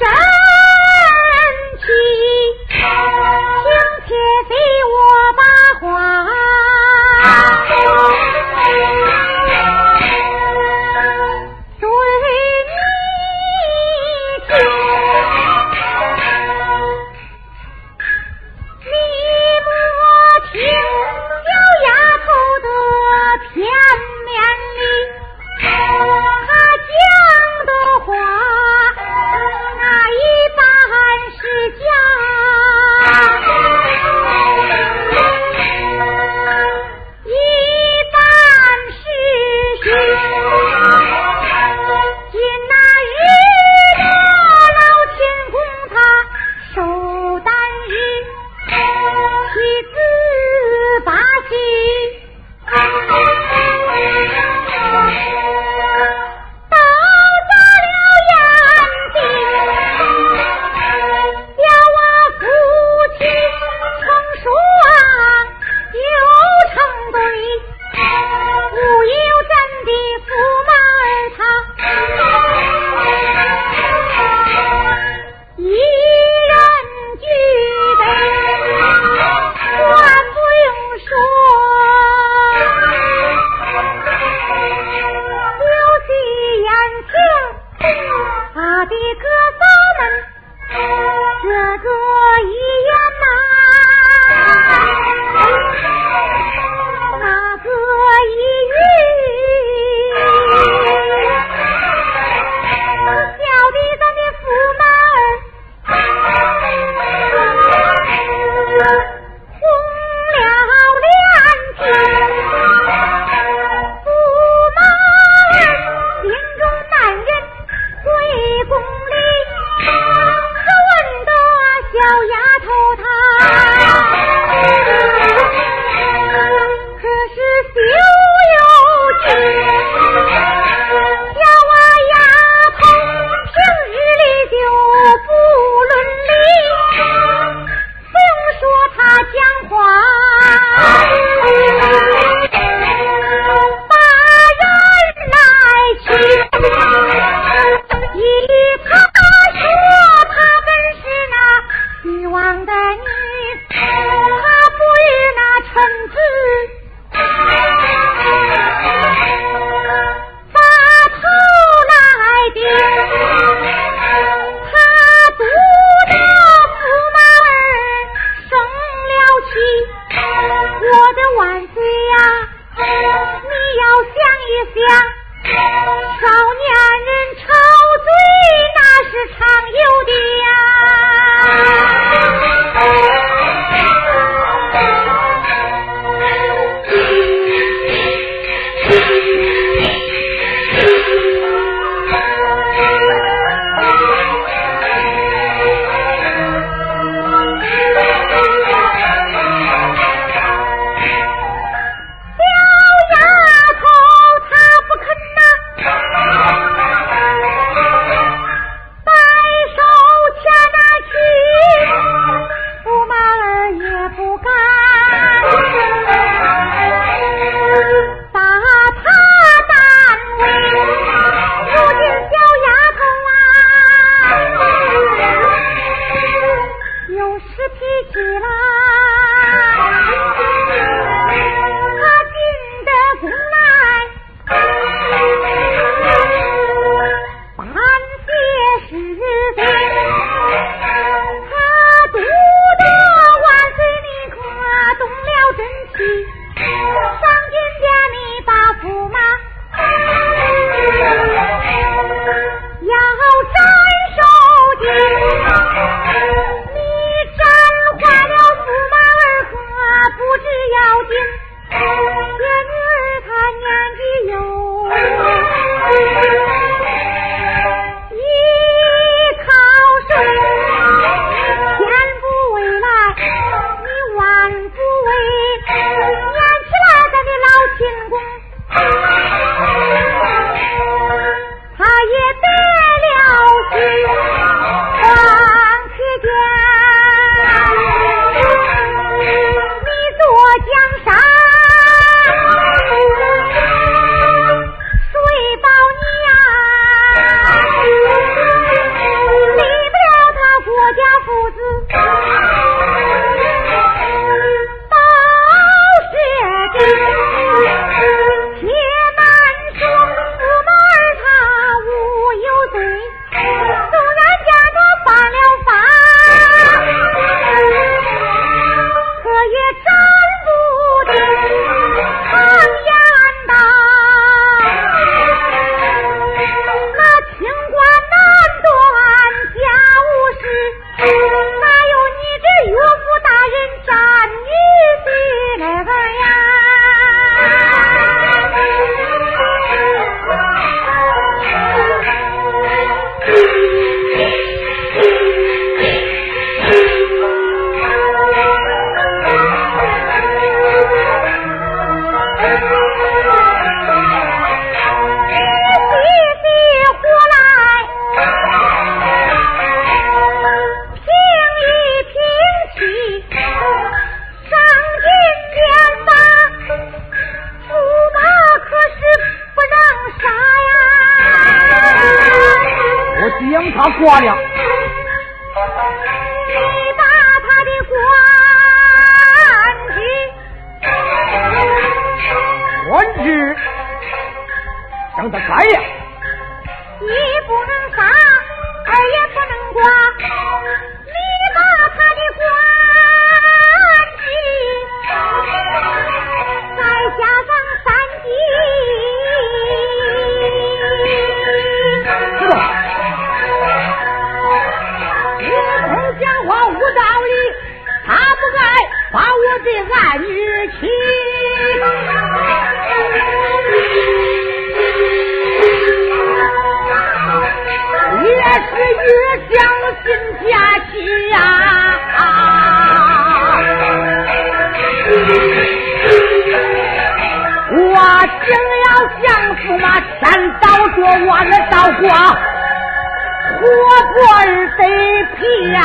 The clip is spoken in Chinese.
Peter! 嘴呀你要想一想少年人吵嘴那是常有的呀。Sim. Ah, tá. 他挂了，你把他的官职、官职将他改呀，一不能杀，二也不能挂。将我正要向驸马三刀着我的刀光，活着得皮呀！